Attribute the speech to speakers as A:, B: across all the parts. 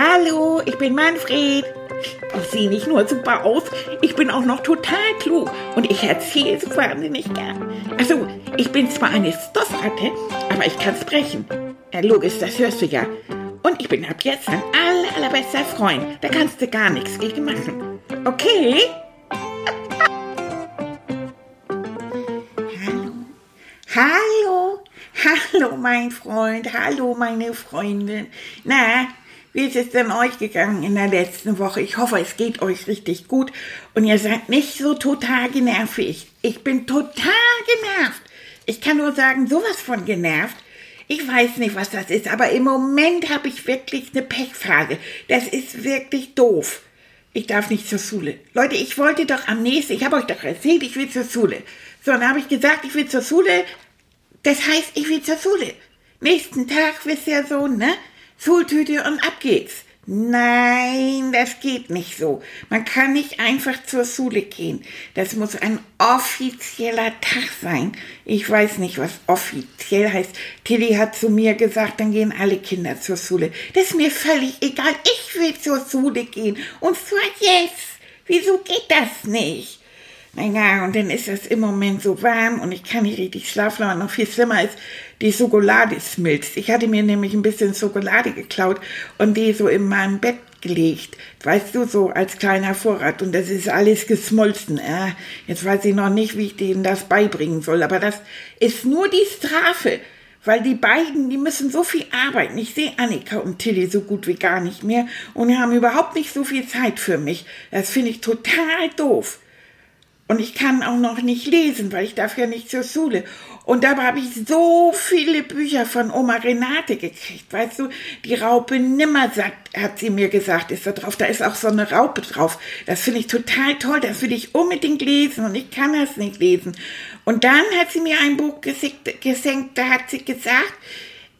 A: Hallo, ich bin Manfred. Ich sehe nicht nur super aus, ich bin auch noch total klug und ich erzähle so wahnsinnig gern. Also, ich bin zwar eine Stoffratte, aber ich kann sprechen. Ja, logisch, das hörst du ja. Und ich bin ab jetzt dein aller, allerbester Freund. Da kannst du gar nichts gegen machen. Okay? Hallo. Hallo. Hallo, mein Freund. Hallo, meine Freundin. Na, wie ist es denn euch gegangen in der letzten Woche? Ich hoffe, es geht euch richtig gut und ihr seid nicht so total genervt wie ich. Ich bin total genervt. Ich kann nur sagen, sowas von genervt. Ich weiß nicht, was das ist, aber im Moment habe ich wirklich eine Pechphase. Das ist wirklich doof. Ich darf nicht zur Schule. Leute, ich wollte doch am nächsten, ich habe euch doch erzählt, ich will zur Schule. So, dann habe ich gesagt, ich will zur Schule. Das heißt, ich will zur Schule. Nächsten Tag wisst ihr so, ne? Schultüte und ab geht's. Nein, das geht nicht so. Man kann nicht einfach zur Schule gehen. Das muss ein offizieller Tag sein. Ich weiß nicht, was offiziell heißt. Tilly hat zu mir gesagt, dann gehen alle Kinder zur Schule. Das ist mir völlig egal. Ich will zur Schule gehen. Und zwar jetzt. Wieso geht das nicht? Naja, und dann ist es im Moment so warm und ich kann nicht richtig schlafen, aber noch viel schlimmer ist, die Schokolade schmilzt. Ich hatte mir nämlich ein bisschen Schokolade geklaut und die so in meinem Bett gelegt. Weißt du, so als kleiner Vorrat. Und das ist alles geschmolzen. Äh, jetzt weiß ich noch nicht, wie ich denen das beibringen soll. Aber das ist nur die Strafe. Weil die beiden, die müssen so viel arbeiten. Ich sehe Annika und Tilly so gut wie gar nicht mehr und haben überhaupt nicht so viel Zeit für mich. Das finde ich total doof. Und ich kann auch noch nicht lesen, weil ich darf ja nicht zur Schule. Und dabei habe ich so viele Bücher von Oma Renate gekriegt. Weißt du, die Raupe Nimmersatt, hat sie mir gesagt, ist da drauf. Da ist auch so eine Raupe drauf. Das finde ich total toll. Das will ich unbedingt lesen und ich kann das nicht lesen. Und dann hat sie mir ein Buch gesenkt, da hat sie gesagt,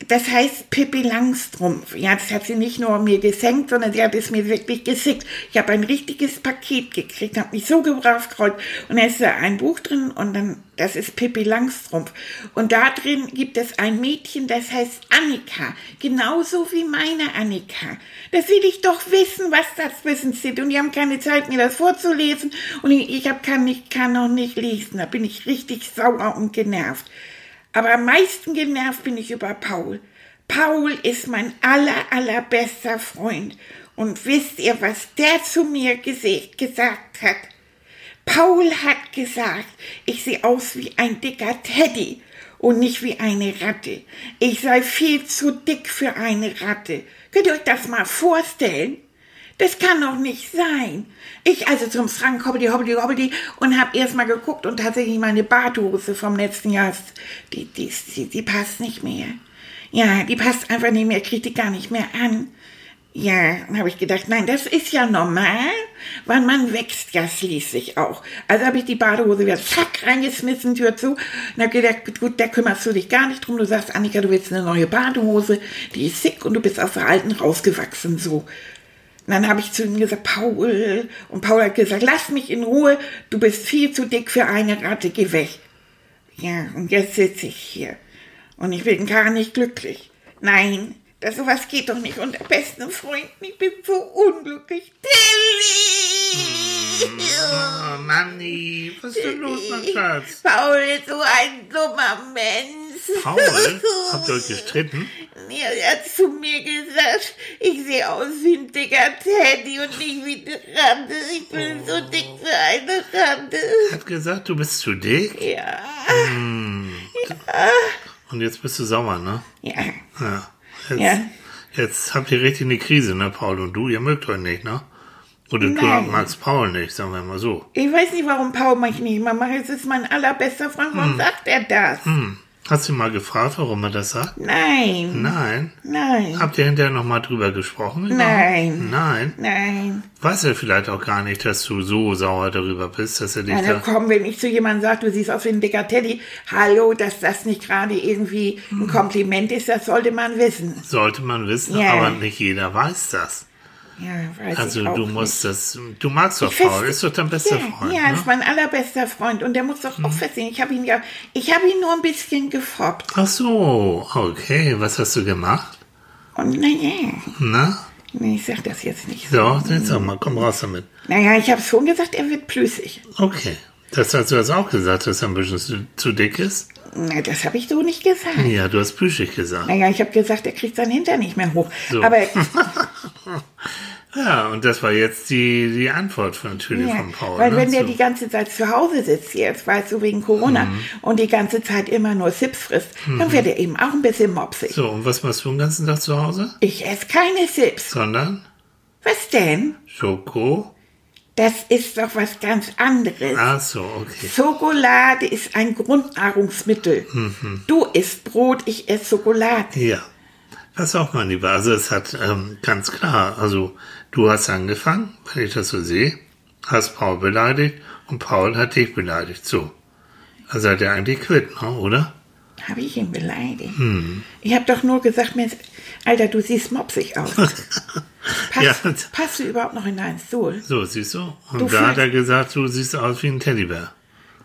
A: das heißt Pippi Langstrumpf. Ja, das hat sie nicht nur mir gesenkt, sondern sie hat es mir wirklich geschickt. Ich habe ein richtiges Paket gekriegt, habe mich so gefreut. Und da ist da ein Buch drin und dann, das ist Pippi Langstrumpf. Und da drin gibt es ein Mädchen, das heißt Annika. Genauso wie meine Annika. Das will ich doch wissen, was das Wissen sind. Und die haben keine Zeit, mir das vorzulesen. Und ich, ich hab, kann, ich kann noch nicht lesen. Da bin ich richtig sauer und genervt. Aber am meisten genervt bin ich über Paul. Paul ist mein aller, allerbester Freund. Und wisst ihr, was der zu mir gesagt hat? Paul hat gesagt, ich sehe aus wie ein dicker Teddy und nicht wie eine Ratte. Ich sei viel zu dick für eine Ratte. Könnt ihr euch das mal vorstellen? Das kann doch nicht sein. Ich also zum Schrank hobbeli, hobbeli, hobbeli und hab erst mal geguckt und tatsächlich meine Badhose vom letzten Jahr, die, die, die, die passt nicht mehr. Ja, die passt einfach nicht mehr, kriegt die gar nicht mehr an. Ja, dann habe ich gedacht, nein, das ist ja normal, weil man wächst ja schließlich auch. Also habe ich die Badehose wieder zack reingeschmissen, Tür zu. Und habe gedacht, gut, da kümmerst du dich gar nicht drum. Du sagst, Annika, du willst eine neue Badehose, die ist sick und du bist aus der alten rausgewachsen, so. Und dann habe ich zu ihm gesagt, Paul. Und Paul hat gesagt, lass mich in Ruhe, du bist viel zu dick für eine Ratte, geh weg. Ja, und jetzt sitze ich hier. Und ich bin gar nicht glücklich. Nein, das sowas geht doch nicht unter besten Freunden. Ich bin so unglücklich. Tilly!
B: Oh, Manni, was ist denn los, mein Schatz?
A: Paul ist so ein dummer Mensch.
B: Paul? Habt ihr euch gestritten?
A: Ja, er hat zu mir gesagt, ich sehe aus wie ein dicker Teddy und nicht wie eine Ratte. Ich bin so dick für eine Ratte.
B: Hat gesagt, du bist zu dick?
A: Ja.
B: Hm.
A: Ja.
B: Und jetzt bist du sauer, ne?
A: Ja.
B: Ja. Jetzt,
A: Ja.
B: jetzt habt ihr richtig eine Krise, ne, Paul und du? Ihr mögt euch nicht, ne? Oder du
A: Nein.
B: magst Paul nicht, sagen wir mal so.
A: Ich weiß nicht, warum Paul mich nicht mehr macht. Es ist mein allerbester Freund. Warum sagt er das?
B: Hm. Hast du ihn mal gefragt, warum er das sagt?
A: Nein.
B: Nein.
A: Nein.
B: Habt ihr hinterher nochmal drüber gesprochen?
A: Nein.
B: Nein.
A: Nein.
B: Weiß er vielleicht auch gar nicht, dass du so sauer darüber bist, dass er dich
A: Also
B: da...
A: komm, wenn ich zu jemandem sage, du siehst aus wie ein dicker Teddy, hallo, dass das nicht gerade irgendwie ein Kompliment ist, das sollte man wissen.
B: Sollte man wissen,
A: Ja.
B: aber nicht jeder weiß das.
A: Ja, weiß
B: Also du
A: nicht.
B: musst das... Du magst doch Paul, ist doch dein bester
A: ja,
B: Freund,
A: Ja,
B: ne?
A: ist mein allerbester Freund und der muss doch auch verstehen. Ich habe ihn ja, ich habe ihn nur ein bisschen gefoppt.
B: Ach so, okay. Was hast du gemacht?
A: Und naja,
B: Na?
A: Nee, ich sag das jetzt nicht.
B: So, jetzt sag mal, komm raus damit.
A: Naja, ich habe schon gesagt, er wird plüssig.
B: Okay. Das hast du jetzt auch gesagt, dass er ein bisschen zu, zu dick ist?
A: Na, das habe ich so nicht gesagt.
B: Ja, du hast plüschig gesagt.
A: Naja, ich habe gesagt, er kriegt seinen Hintern nicht mehr hoch.
B: So.
A: Aber
B: Ja, und das war jetzt die, die Antwort von, natürlich
A: ja,
B: von Paul.
A: weil
B: ne?
A: wenn der
B: so.
A: die ganze Zeit zu Hause sitzt jetzt, weißt du, wegen Corona,
B: Mhm.
A: und die ganze Zeit immer nur Sips frisst, dann wird er eben auch ein bisschen mopsig.
B: so, und was machst du den ganzen Tag zu Hause?
A: Ich esse keine Sips.
B: Sondern
A: Was denn?
B: Schoko?
A: Das ist doch was ganz anderes.
B: Ach so, okay.
A: Schokolade ist ein Grundnahrungsmittel.
B: Mhm.
A: Du isst Brot, ich esse Schokolade.
B: Ja. Pass auf, mein Lieber. Also es hat ähm, ganz klar, also du hast angefangen, wenn ich das so sehe, hast Paul beleidigt und Paul hat dich beleidigt. So. Also seid ihr eigentlich quitt, ne, oder?
A: Habe ich ihn beleidigt?
B: Hm.
A: Ich habe doch nur gesagt, mir, Alter, du siehst mopsig aus. Pass,
B: Ja.
A: Passt du überhaupt noch in deinen Stuhl?
B: So, siehst du? Und
A: Du
B: da hat er gesagt, du siehst aus wie ein Teddybär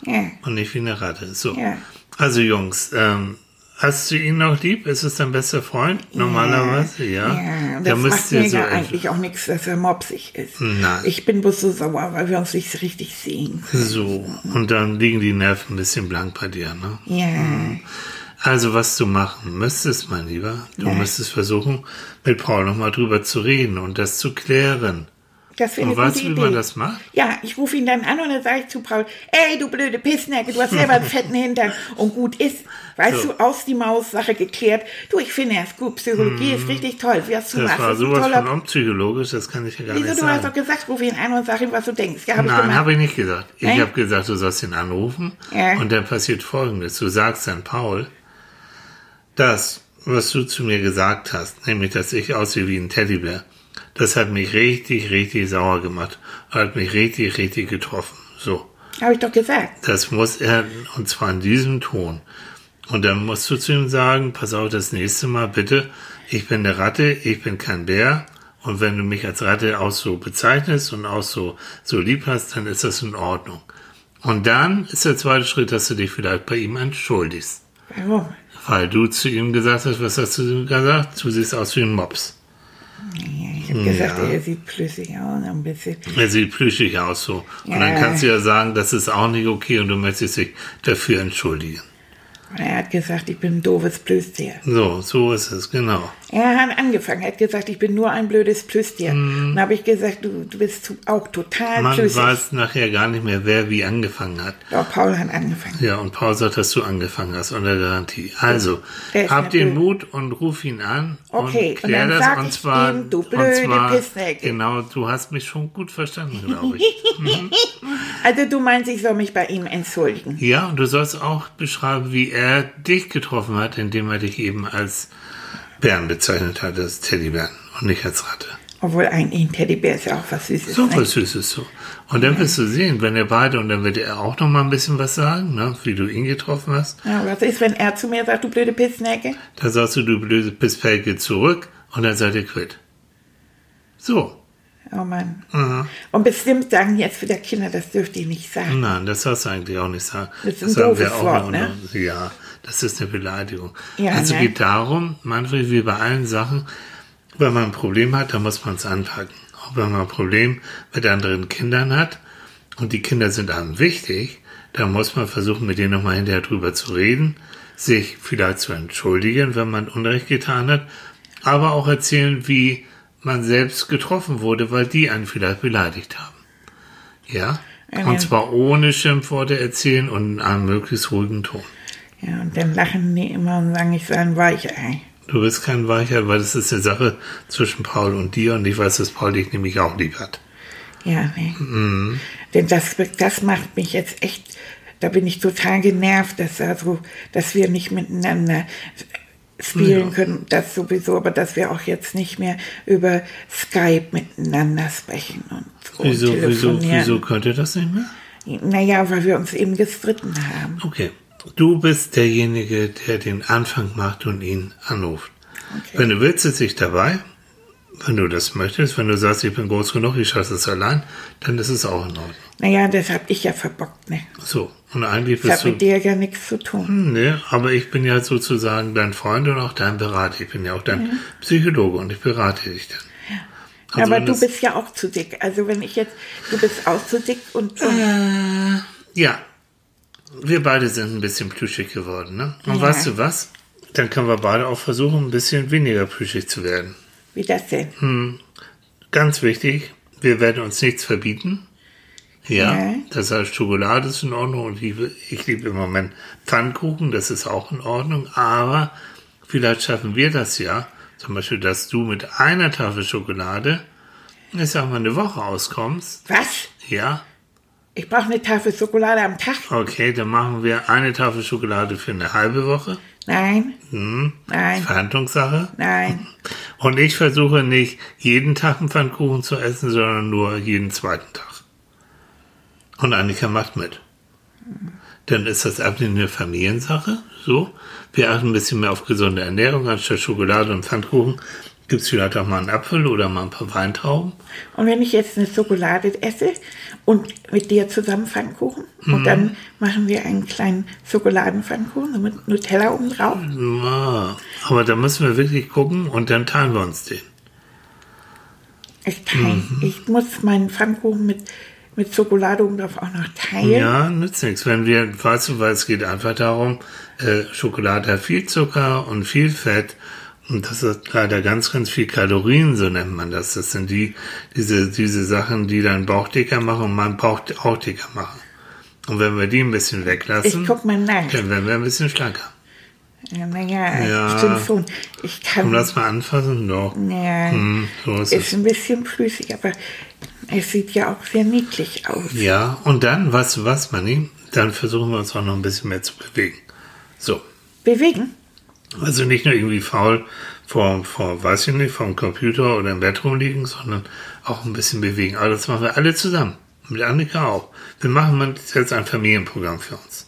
A: Ja.
B: und nicht wie eine Ratte. So.
A: Ja.
B: Also Jungs, ähm, hast du ihn noch lieb? Ist es dein bester Freund? Normalerweise, ja.
A: Ja,
B: Da
A: das
B: müsst
A: macht mir
B: so
A: ja eigentlich auch nichts, dass er mopsig ist.
B: Nein.
A: Ich bin bloß so sauer, weil wir uns nicht richtig sehen.
B: So, und dann liegen die Nerven ein bisschen blank bei dir, ne?
A: Ja.
B: Also, was du machen müsstest, mein Lieber, du
A: Ja.
B: müsstest versuchen, mit Paul nochmal drüber zu reden und das zu klären.
A: Das wäre
B: Und
A: eine gute
B: du, wie
A: Idee.
B: man das macht?
A: Ja, ich rufe ihn dann an und dann sage ich zu Paul, ey, du blöde Pissnecke, du hast selber einen fetten Hintern und gut ist. Weißt
B: So.
A: du, aus die Maus, Sache geklärt. Du, ich finde es gut, Psychologie ist richtig toll. Wie hast du
B: Mhm. Das
A: machst,
B: war sowas
A: toller...
B: von unpsychologisch, das kann ich ja gar
A: Wieso,
B: nicht
A: du hast doch
B: sagen.
A: gesagt, ruf ihn an und sag ihm, was du denkst. Ja, hab ich
B: Nein, habe ich nicht gesagt. Ich habe gesagt, du sollst ihn anrufen
A: Ja.
B: und dann passiert Folgendes. Du sagst dann Paul, das, was du zu mir gesagt hast, nämlich, dass ich aussehe wie ein Teddybär, das hat mich richtig, richtig sauer gemacht. Hat mich richtig, richtig getroffen. So.
A: Habe ich doch gesagt.
B: Das muss er, und zwar in diesem Ton. Und dann musst du zu ihm sagen, pass auf, das nächste Mal bitte, ich bin eine Ratte, ich bin kein Bär. Und wenn du mich als Ratte auch so bezeichnest und auch so, so lieb hast, dann ist das in Ordnung. Und dann ist der zweite Schritt, dass du dich vielleicht bei ihm entschuldigst.
A: Warum?
B: Weil du zu ihm gesagt hast, was hast du zu ihm gesagt? Du siehst aus wie ein Mops.
A: Ja, ich habe gesagt,
B: Ja.
A: er sieht plüssig aus, ein bisschen.
B: Er sieht plüschig aus so. Und dann
A: Ja.
B: kannst du ja sagen, das ist auch nicht okay und du möchtest dich dafür entschuldigen.
A: Er hat gesagt, ich bin ein doofes Plüstier.
B: So, so ist es, genau.
A: Er hat angefangen, er hat gesagt, ich bin nur ein blödes Plüstier. Dann habe ich gesagt, du, du bist zu- auch total
B: Mhm. Man
A: plüssig.
B: weiß nachher gar nicht mehr, wer wie angefangen hat.
A: Doch, Paul hat angefangen.
B: Ja, und Paul sagt, dass du angefangen hast, unter Garantie. Also, hab den Mut und ruf ihn an
A: Okay,
B: und
A: und
B: klär
A: dann
B: das. und
A: ich
B: zwar,
A: ihm, du
B: und
A: blöde
B: zwar,
A: Pissnecke.
B: Genau, du hast mich schon gut verstanden, glaube ich.
A: Also du meinst, ich soll mich bei ihm entschuldigen.
B: ja, und du sollst auch beschreiben, wie er dich getroffen hat, indem er dich eben als Bären bezeichnet hat, als Teddybären und nicht als Ratte.
A: Obwohl eigentlich ein Teddybär ist ja auch was Süßes.
B: So
A: ne?
B: was Süßes so. Und dann wirst du sehen, wenn ihr beide, und dann wird er auch noch mal ein bisschen was sagen, ne, wie du ihn getroffen hast.
A: Ja, was ist, wenn er zu mir sagt, du blöde Pissnecke?
B: Da sagst du, du blöde Pisspelke zurück und dann seid ihr quitt. So.
A: Oh Mann.
B: Mhm.
A: Und bestimmt sagen jetzt wieder Kinder, das dürft ihr nicht sagen.
B: Nein, das darfst du eigentlich auch nicht sagen.
A: Das
B: sagen
A: doofes
B: wir auch
A: Wort,
B: noch-
A: ne?
B: Ja, das ist eine Beleidigung.
A: Ja,
B: also
A: ne?
B: geht darum, Manfred, wie bei allen Sachen, wenn man ein Problem hat, dann muss man es anpacken. Auch wenn man ein Problem mit anderen Kindern hat und die Kinder sind einem wichtig, dann muss man versuchen, mit denen nochmal hinterher drüber zu reden, sich vielleicht zu entschuldigen, wenn man Unrecht getan hat, aber auch erzählen, wie man selbst getroffen wurde, weil die einen vielleicht beleidigt haben. Ja?
A: Ja,
B: Und zwar ohne Schimpfworte erzählen und in einem möglichst ruhigen Ton.
A: Ja, und dann lachen die immer und sagen, ich sei ein Weichei.
B: Du bist kein Weicher, weil das ist eine Sache zwischen Paul und dir und ich weiß, dass Paul dich nämlich auch lieb hat.
A: Ja, ne?
B: Mhm.
A: Denn das, das macht mich jetzt echt, da bin ich total genervt, dass, also, dass wir nicht miteinander spielen
B: Ja.
A: können, das sowieso, aber dass wir auch jetzt nicht mehr über Skype miteinander sprechen und, und
B: Wieso, wieso, wieso könnt ihr das nicht mehr?
A: Naja, weil wir uns eben gestritten haben.
B: Okay. Du bist derjenige, der den Anfang macht und ihn anruft.
A: Okay.
B: Wenn du willst, sitze ich dabei. Wenn du das möchtest, wenn du sagst, ich bin groß genug, ich schaffe es allein, dann ist es auch in Ordnung.
A: Naja, das hab ich ja verbockt, ne?
B: So. Und eigentlich
A: Das hat
B: bist du.
A: mit dir ja nichts zu tun.
B: Hm, Nee, aber ich bin ja sozusagen dein Freund und auch dein Berater. Ich bin ja auch dein Psychologe und ich berate dich dann. Also
A: Aber du bist ja auch zu dick. Also wenn ich jetzt, du bist auch zu dick und, und
B: Äh, Ja, wir beide sind ein bisschen plüschig geworden, ne? Und
A: Ja.
B: weißt du was? Dann können wir beide auch versuchen, ein bisschen weniger plüschig zu werden.
A: wie das denn?
B: Hm. Ganz wichtig, wir werden uns nichts verbieten. Ja,
A: Ja.
B: das heißt, Schokolade ist in Ordnung und liebe, ich liebe im Moment Pfannkuchen, das ist auch in Ordnung, aber vielleicht schaffen wir das ja, zum Beispiel, dass du mit einer Tafel Schokolade, ich sag mal, eine Woche auskommst.
A: Was?
B: Ja,
A: Ich brauche eine Tafel Schokolade am Tag?
B: okay, dann machen wir eine Tafel Schokolade für eine halbe Woche.
A: Nein,
B: Hm,
A: nein,
B: Verhandlungssache.
A: nein.
B: Und ich versuche nicht jeden Tag einen Pfannkuchen zu essen, sondern nur jeden zweiten Tag. Und Annika macht mit. Dann ist das Abnehmen eine Familiensache. So. Wir achten ein bisschen mehr auf gesunde Ernährung. Anstatt Schokolade und Pfannkuchen gibt es vielleicht auch mal einen Apfel oder mal ein paar Weintrauben.
A: Und wenn ich jetzt eine Schokolade esse und mit dir zusammen Pfannkuchen
B: Mhm.
A: und dann machen wir einen kleinen Schokoladenpfannkuchen mit Nutella oben drauf.
B: Ja, aber da müssen wir wirklich gucken und dann teilen wir uns den.
A: Ich, teile,
B: Mhm.
A: ich muss meinen Pfannkuchen mit, mit Schokolade oben drauf auch noch teilen.
B: Ja, nützt nichts. Wenn wir, weißt du, weil es geht einfach darum, äh, Schokolade hat viel Zucker und viel Fett und das hat leider ganz, ganz viel Kalorien, so nennt man das. Das sind die, diese, diese Sachen, die deinen Bauch dicker machen und meinen Bauch auch dicker machen. Und wenn wir die ein bisschen weglassen, dann werden wir ein bisschen schlanker.
A: Ja, naja,
B: Ja.
A: stimmt schon. Ich kann.
B: Komm, lass mal anfassen, doch.
A: ja,
B: Hm, so ist
A: ist ein bisschen flüssig, aber es sieht ja auch sehr niedlich aus.
B: Ja, und dann, weißt du was, Manni? Dann versuchen wir uns auch noch ein bisschen mehr zu bewegen. So.
A: Bewegen?
B: Also nicht nur irgendwie faul vor, vor, weiß ich nicht, vom Computer oder im Bett rumliegen, sondern auch ein bisschen bewegen. Aber das machen wir alle zusammen. Mit Annika auch. Wir machen jetzt ein Familienprogramm für uns.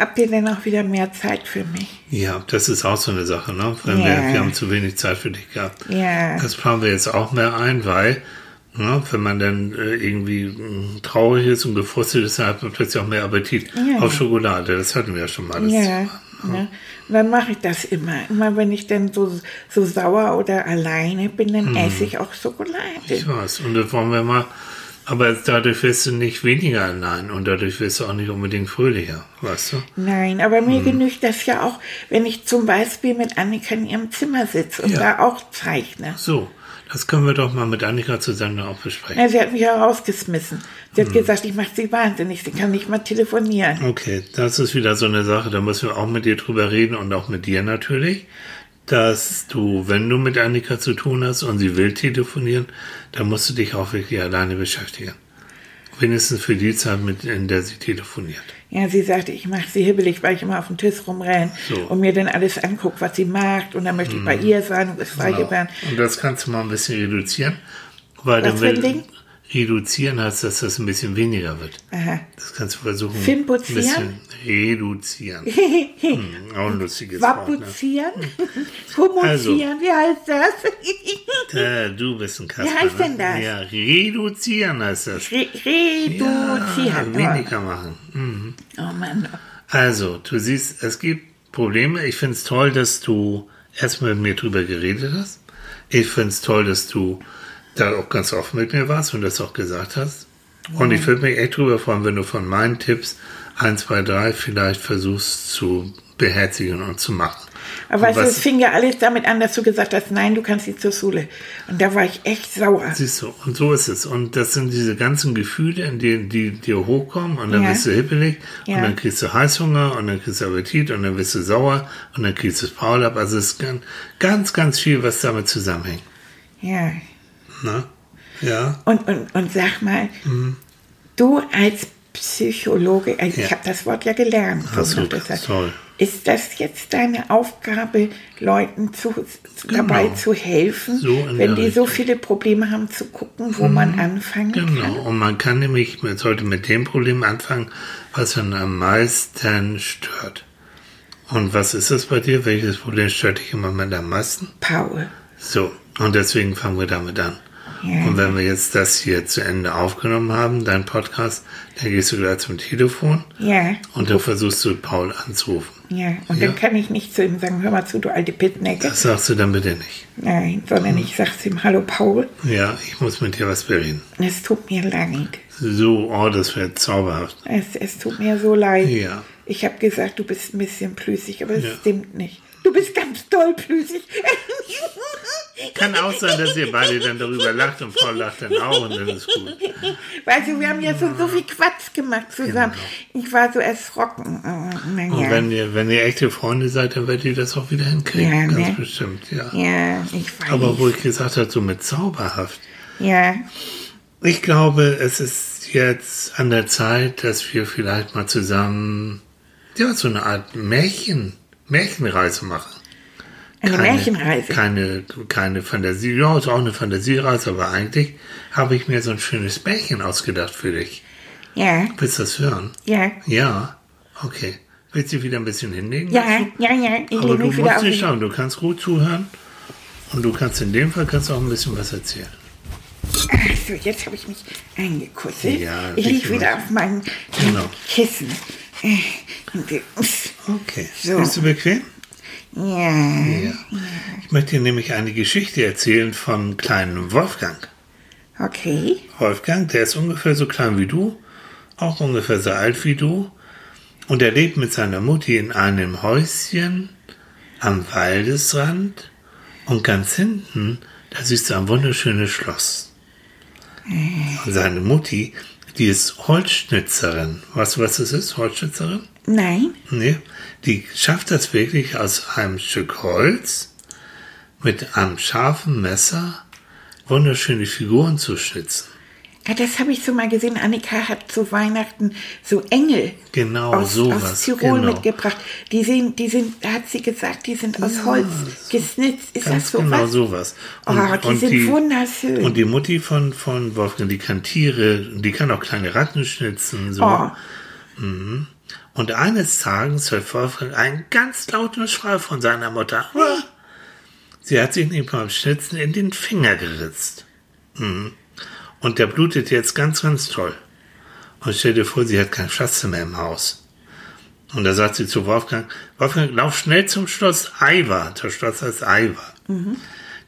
A: Habt ihr denn auch wieder mehr Zeit für mich?
B: Ja, das ist auch so eine Sache, ne? Wenn
A: Ja.
B: wir, wir haben zu wenig Zeit für dich gehabt.
A: Ja.
B: Das planen wir jetzt auch mehr ein, weil, ne, wenn man dann äh, irgendwie mh, traurig ist und gefrustet ist, dann hat man plötzlich auch mehr Appetit
A: Ja.
B: auf Schokolade. Das hatten wir ja schon mal. Das
A: Ja, ne? Und dann mache ich das immer. Immer wenn ich dann so, so sauer oder alleine bin, dann esse ich auch Schokolade.
B: Ich weiß. Und das wollen wir mal. Aber dadurch wirst du nicht weniger allein und dadurch wirst du auch nicht unbedingt fröhlicher, weißt du?
A: Nein, aber mir
B: Mhm.
A: genügt das ja auch, wenn ich zum Beispiel mit Annika in ihrem Zimmer sitze und
B: Ja.
A: da auch zeichne.
B: So, das können wir doch mal mit Annika zusammen auch besprechen.
A: Ja, sie hat mich ja rausgeschmissen. Sie hat gesagt, ich mache sie wahnsinnig, sie kann nicht mal telefonieren.
B: Okay, das ist wieder so eine Sache, da müssen wir auch mit dir drüber reden und auch mit dir natürlich, dass du, wenn du mit Annika zu tun hast und sie will telefonieren, dann musst du dich auch wirklich alleine beschäftigen. Wenigstens für die Zeit, mit, in der sie telefoniert.
A: Ja, sie sagte, ich mache sie hibbelig, weil ich immer auf den Tisch rumrenne
B: So. Mhm.
A: und mir dann alles angucke, was sie mag. Und dann möchte ich bei ihr sein und gestreichelt
B: Genau.
A: werden.
B: Und das kannst du mal ein bisschen reduzieren, weil
A: Was
B: dann will-
A: Ding?
B: Reduzieren heißt, dass das ein bisschen weniger wird.
A: Aha.
B: Das kannst du versuchen. ein
A: Finpuzieren?
B: bisschen reduzieren. hm, auch ein lustiges Wort. Ne?
A: Wapuzieren? Homozieren, wie heißt das?
B: Äh, du bist ein Kasper.
A: Wie heißt
B: ne?
A: denn das?
B: Ja, reduzieren heißt das.
A: Re reduzieren.
B: Ja, weniger machen. Mhm.
A: oh, oh Mann.
B: Also, du siehst, es gibt Probleme. Ich finde es toll, dass du erstmal mit mir drüber geredet hast. Ich finde es toll, dass du da auch ganz offen mit mir warst und das auch gesagt hast. Und ich würde mich echt drüber freuen, wenn du von meinen Tipps 1, 2, 3 vielleicht versuchst zu beherzigen und zu machen.
A: Aber weißt du, es fing ja alles damit an, dass du gesagt hast, nein, du kannst nicht zur Schule. Und da war ich echt sauer.
B: Siehst du, und so ist es. Und das sind diese ganzen Gefühle, in denen die dir hochkommen und dann
A: Ja.
B: bist du hippelig
A: Ja.
B: und dann kriegst du Heißhunger und dann kriegst du Appetit und dann bist du sauer und dann kriegst du das Paul ab. Also es ist ganz, ganz, ganz viel, was damit zusammenhängt.
A: Ja.
B: Ne? Ja,
A: Und, und, und sag mal, du als Psychologe, also ich
B: Mhm. Ja.
A: habe das Wort ja gelernt. So das-
B: toll.
A: Ist das jetzt deine Aufgabe, Leuten zu, dabei
B: Genau.
A: zu helfen,
B: So
A: wenn die so
B: Richtung.
A: viele Probleme haben, zu gucken, wo man anfangen kann?
B: genau. Und man kann nämlich, man sollte mit dem Problem anfangen, was einen am meisten stört. Und was ist es bei dir? Welches Problem stört dich im Moment am meisten?
A: Paul.
B: So, und deswegen fangen wir damit an.
A: Ja.
B: Und wenn wir jetzt das hier zu Ende aufgenommen haben, dein Podcast, dann gehst du gleich zum Telefon
A: Ja,
B: und dann versuchst du Paul anzurufen.
A: ja. Und
B: Ja.
A: dann kann ich nicht zu ihm sagen, hör mal zu, du alte Pittnecke.
B: Das sagst du dann bitte nicht.
A: Nein, sondern ich sag zu ihm, hallo Paul,
B: Ja, ich muss mit dir was bereden.
A: es tut mir leid.
B: So, oh, das wäre zauberhaft.
A: Es, es tut mir so leid.
B: Ja.
A: Ich habe gesagt, du bist ein bisschen plüsig, aber es
B: Ja.
A: stimmt nicht. Du bist ganz toll plüsig.
B: Kann auch sein, dass ihr beide dann darüber lacht und Paul lacht dann auch und dann ist gut.
A: Weißt du, wir haben ja so, so viel Quatsch gemacht zusammen. Ich war so erschrocken.
B: Und wenn ihr, wenn ihr echte Freunde seid, dann werdet ihr das auch wieder hinkriegen.
A: Ja,
B: Ganz
A: ne?
B: bestimmt, ja.
A: Ja, ich weiß.
B: Aber wo ich gesagt habe, so mit zauberhaft.
A: ja,
B: Ich glaube, es ist jetzt an der Zeit, dass wir vielleicht mal zusammen, ja, so eine Art Märchen, Märchenreise machen.
A: Eine Märchenreise.
B: Keine, keine Fantasie, ja, ist auch eine Fantasiereise, aber eigentlich habe ich mir so ein schönes Märchen ausgedacht für dich.
A: Ja,
B: Willst du das hören?
A: ja,
B: Ja, okay. Willst du dich wieder ein bisschen hinlegen?
A: ja, ja, ja. Ich
B: Aber du musst nicht schauen, du kannst gut zuhören. Und du kannst in dem Fall kannst auch ein bisschen was erzählen.
A: Ach so, jetzt habe ich mich eingekusselt.
B: Ja,
A: ich liege wieder auf meinem
B: Genau.
A: Kissen. Äh,
B: Okay.
A: So.
B: Bist du bequem?
A: Ja,
B: Ja. Ich möchte dir nämlich eine Geschichte erzählen von kleinen Wolfgang.
A: okay.
B: Wolfgang, der ist ungefähr so klein wie du, auch ungefähr so alt wie du. Und er lebt mit seiner Mutti in einem Häuschen am Waldesrand. Und ganz hinten, da siehst du ein wunderschönes Schloss. Und seine Mutti, die ist Holzschnitzerin. Weißt du, was das ist, Holzschnitzerin?
A: Nein,
B: Nee, die schafft das wirklich aus einem Stück Holz mit einem scharfen Messer wunderschöne Figuren zu schnitzen.
A: Ja, das habe ich so mal gesehen. Annika hat zu Weihnachten so Engel
B: Genau,
A: aus,
B: sowas.
A: aus Tirol
B: genau.
A: mitgebracht. Die sind, die sind, da hat sie gesagt, die sind aus Holz gesnitzt. Ist das so
B: genau
A: was?
B: sowas.
A: Oh, die sind wunderschön.
B: Und die Mutti von, von Wolfgang, die kann Tiere, die kann auch kleine Ratten schnitzen. So.
A: Oh,
B: Und eines Tages hört Wolfgang einen ganz lauten Schrei von seiner Mutter. Ah! Sie hat sich nämlich beim Schnitzen in den Finger geritzt. Mhm. Und der blutet jetzt ganz, ganz toll. Und stell dir vor, sie hat kein Schatzzimmer im Haus. Und da sagt sie zu Wolfgang, Wolfgang, lauf schnell zum Schloss Aiwa. Das Schloss heißt Aiwa.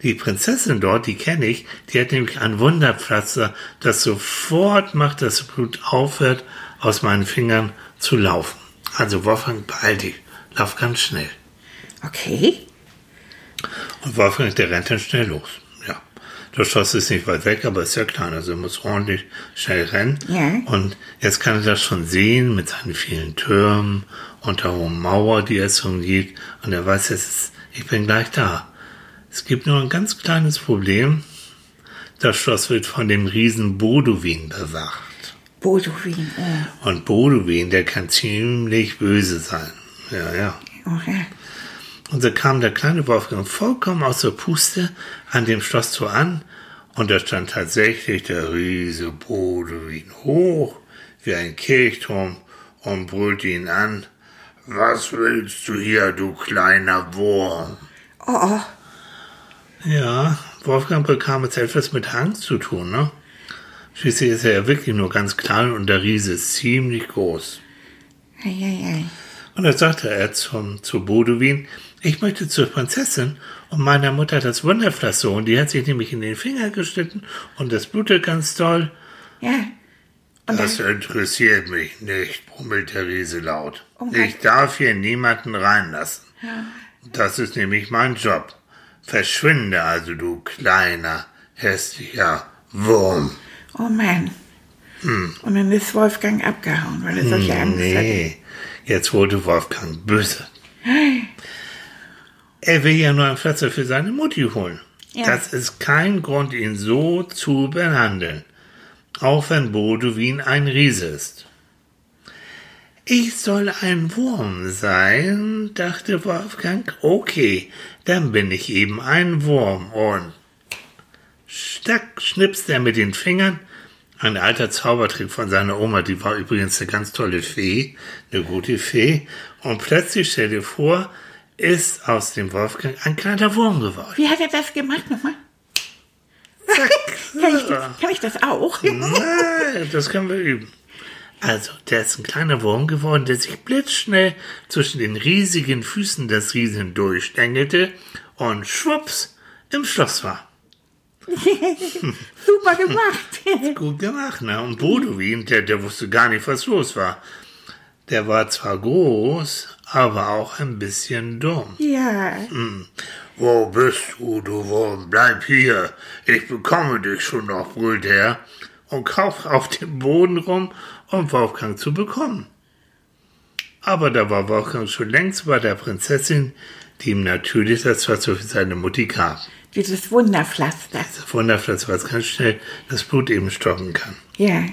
B: Die Prinzessin dort, die kenne ich, die hat nämlich ein Wunderpflaster, das sofort macht, dass das Blut aufhört, aus meinen Fingern zu laufen. Also Wolfgang, beeil dich, lauf ganz schnell.
A: okay.
B: Und Wolfgang, der rennt dann schnell los. Ja. Das Schloss ist nicht weit weg, aber ist ja klein, also er muss ordentlich schnell rennen.
A: Ja.
B: Und jetzt kann er das schon sehen mit seinen vielen Türmen und der hohen Mauer, die es umgibt. Und er weiß jetzt, ich bin gleich da. Es gibt nur ein ganz kleines Problem. Das Schloss wird von dem Riesen Boduwin bewacht.
A: Bodowin. Oh,
B: Und Boduwin, der kann ziemlich böse sein. Ja, ja.
A: oh ja.
B: Und so kam der kleine Wolfgang vollkommen aus der Puste an dem Schlosstor an und da stand tatsächlich der Riese Boduin hoch wie ein Kirchturm und brüllte ihn an. Was willst du hier, du kleiner Wurm?
A: Oh, oh.
B: Ja, Wolfgang bekam jetzt etwas mit Angst zu tun, ne? Schließlich ist er ja wirklich nur ganz klein und der Riese ist ziemlich groß.
A: Ei, ei, ei.
B: Und da sagte er zum, zu Boduwin, ich möchte zur Prinzessin und meiner Mutter das Wunderpflaster und die hat sich nämlich in den Finger geschnitten und das blutet ganz toll.
A: Ja. Und
B: Das
A: dann,
B: interessiert mich nicht, brummelt der Riese laut.
A: Oh mein-
B: Ich darf hier niemanden reinlassen. Das ist nämlich mein Job. Verschwinde also, du kleiner, hässlicher Wurm.
A: oh Mann. Und dann ist Wolfgang abgehauen, weil er solche Angst hatte.
B: Hm. Nee, jetzt wurde Wolfgang böse. Er will ja nur ein Pflaster für seine Mutti holen.
A: Ja.
B: Das ist kein Grund, ihn so zu behandeln. Auch wenn Bodowin ein Riese ist. Ich soll ein Wurm sein, dachte Wolfgang. Okay, dann bin ich eben ein Wurm. Und stack schnipst er mit den Fingern. Ein alter Zaubertrick von seiner Oma, die war übrigens eine ganz tolle Fee, eine gute Fee. Und plötzlich, stell dir vor, ist aus dem Wolfgang ein kleiner Wurm geworden.
A: Wie hat er das gemacht nochmal?
B: Zack,
A: Kann ich das, kann ich das auch?
B: Nein, das können wir üben. Also, der ist ein kleiner Wurm geworden, der sich blitzschnell zwischen den riesigen Füßen des Riesen durchstängelte und schwupps im Schloss war.
A: Super gemacht.
B: Gut gemacht, ne? Und Bodowin, der, der wusste gar nicht, was los war. Der war zwar groß, aber auch ein bisschen dumm.
A: Ja.
B: Wo bist du, du Wurm? Bleib hier. Ich bekomme dich schon noch, brüllte er und kauft auf dem Boden rum, um Wolfgang zu bekommen. Aber da war Wolfgang schon längst bei der Prinzessin, die ihm natürlich das Wasser für seine Mutti gab.
A: Dieses Wunderpflaster.
B: Das Wunderpflaster, was ganz schnell das Blut eben stoppen kann.
A: Ja.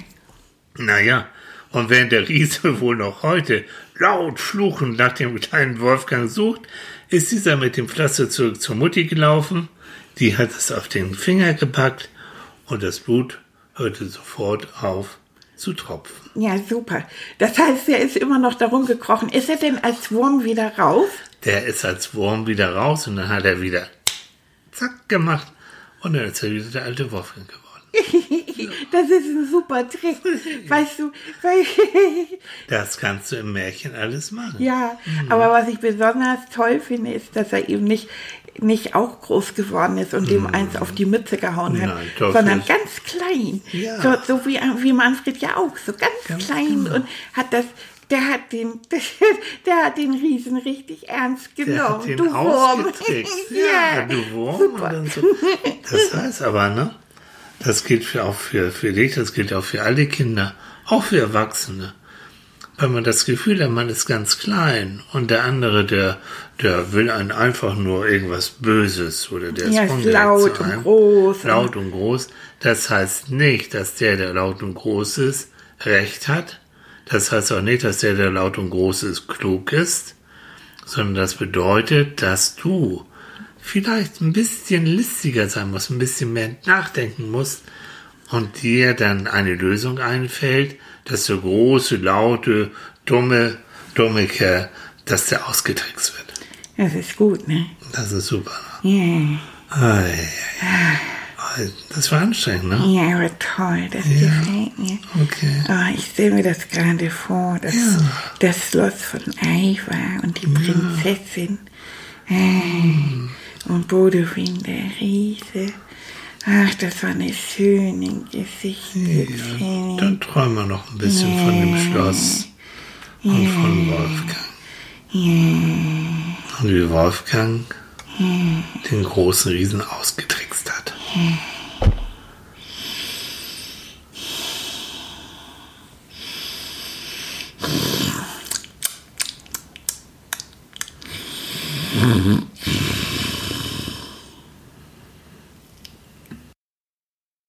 B: Naja, und während der Riese wohl noch heute laut fluchend nach dem kleinen Wolfgang sucht, ist dieser mit dem Pflaster zurück zur Mutti gelaufen. Die hat es auf den Finger gepackt und das Blut hörte sofort auf zu tropfen.
A: Ja, super. Das heißt, er ist immer noch darum gekrochen. Ist er denn als Wurm wieder raus?
B: Der ist als Wurm wieder raus und dann hat er wieder zack gemacht und dann ist er wieder der alte Wolfgang geworden.
A: Das ist ein super Trick. Weißt du,
B: Das kannst du im Märchen alles machen.
A: ja, aber was ich besonders toll finde, ist, dass er eben nicht, nicht auch groß geworden ist und dem eins auf die Mütze gehauen hat,
B: Nein,
A: sondern
B: nicht.
A: ganz klein.
B: Ja.
A: So, so wie, wie Manfred ja auch, so ganz,
B: Ganz
A: klein
B: genau.
A: und hat das, der hat den, der hat den Riesen richtig ernst
B: Der
A: genommen.
B: hat den
A: du Wurm. ja,
B: Ja, du Wurm. So. Das heißt aber, ne? Das gilt für, auch für, für dich, das gilt auch für alle Kinder, auch für Erwachsene. Wenn man das Gefühl hat, man ist ganz klein und der andere, der, der will einen einfach nur irgendwas Böses oder der
A: Ja,
B: ist
A: ist laut und groß.
B: Laut und groß. Das heißt nicht, dass der, der laut und groß ist, Recht hat. Das heißt auch nicht, dass der, der laut und groß ist, klug ist sondern das bedeutet, dass du vielleicht ein bisschen listiger sein musst, ein bisschen mehr nachdenken musst und dir dann eine Lösung einfällt, dass der große, laute, dumme, dumme Kerl, dass der ausgetrickst wird.
A: Das ist gut, ne?
B: Das ist super.
A: Ja.
B: Ei, ei. Das war anstrengend, ne?
A: Ja, aber toll, das gefällt mir.
B: Okay.
A: Oh, ich stelle mir das gerade vor, das, das Schloss von Aiwa und die Prinzessin und Bodewin der Riese. Ach, das war eine schöne Geschichte.
B: Dann träumen wir noch ein bisschen von dem Schloss und von Wolfgang. Und wie Wolfgang den großen Riesen ausgetrickst hat.